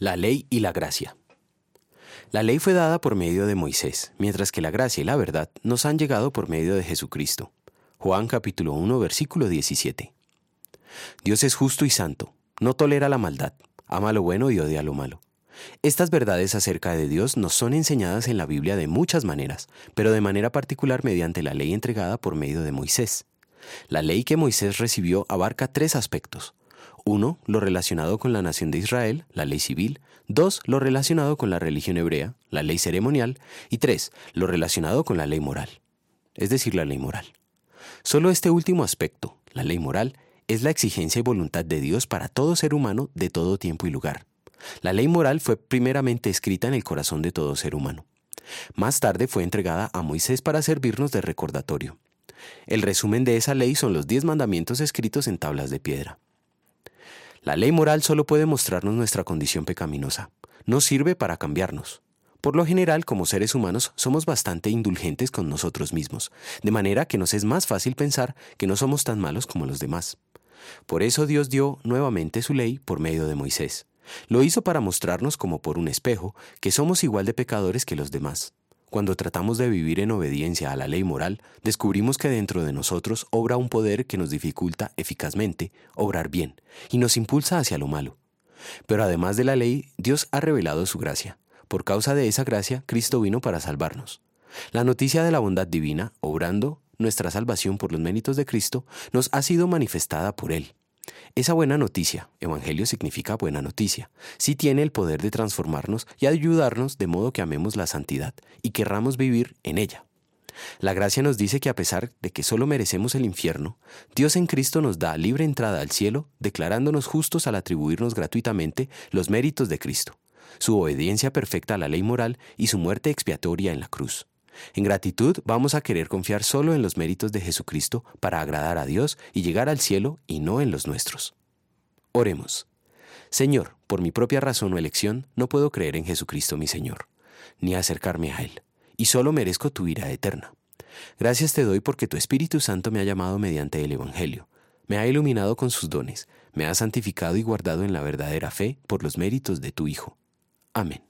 La ley y la gracia. La ley fue dada por medio de Moisés, mientras que la gracia y la verdad nos han llegado por medio de Jesucristo. Juan capítulo 1 versículo 17. Dios es justo y santo, no tolera la maldad, ama lo bueno y odia lo malo. Estas verdades acerca de Dios nos son enseñadas en la Biblia de muchas maneras, pero de manera particular mediante la ley entregada por medio de Moisés. La ley que Moisés recibió abarca tres aspectos, 1. Lo relacionado con la nación de Israel, la ley civil. 2. Lo relacionado con la religión hebrea, la ley ceremonial. Y 3. Lo relacionado con la ley moral, es decir, la ley moral. Solo este último aspecto, la ley moral, es la exigencia y voluntad de Dios para todo ser humano de todo tiempo y lugar. La ley moral fue primeramente escrita en el corazón de todo ser humano. Más tarde fue entregada a Moisés para servirnos de recordatorio. El resumen de esa ley son los diez mandamientos escritos en tablas de piedra. La ley moral solo puede mostrarnos nuestra condición pecaminosa. No sirve para cambiarnos. Por lo general, como seres humanos, somos bastante indulgentes con nosotros mismos, de manera que nos es más fácil pensar que no somos tan malos como los demás. Por eso Dios dio nuevamente su ley por medio de Moisés. Lo hizo para mostrarnos como por un espejo que somos igual de pecadores que los demás. Cuando tratamos de vivir en obediencia a la ley moral, descubrimos que dentro de nosotros obra un poder que nos dificulta eficazmente obrar bien y nos impulsa hacia lo malo. Pero además de la ley, Dios ha revelado su gracia. Por causa de esa gracia, Cristo vino para salvarnos. La noticia de la bondad divina, obrando nuestra salvación por los méritos de Cristo, nos ha sido manifestada por Él. Esa buena noticia, Evangelio significa buena noticia, sí tiene el poder de transformarnos y ayudarnos de modo que amemos la santidad y querramos vivir en ella. La gracia nos dice que a pesar de que solo merecemos el infierno, Dios en Cristo nos da libre entrada al cielo, declarándonos justos al atribuirnos gratuitamente los méritos de Cristo, su obediencia perfecta a la ley moral y su muerte expiatoria en la cruz. En gratitud vamos a querer confiar solo en los méritos de Jesucristo para agradar a Dios y llegar al cielo y no en los nuestros. Oremos. Señor, por mi propia razón o elección, no puedo creer en Jesucristo mi Señor, ni acercarme a Él, y solo merezco tu ira eterna. Gracias te doy porque tu Espíritu Santo me ha llamado mediante el Evangelio, me ha iluminado con sus dones, me ha santificado y guardado en la verdadera fe por los méritos de tu Hijo. Amén.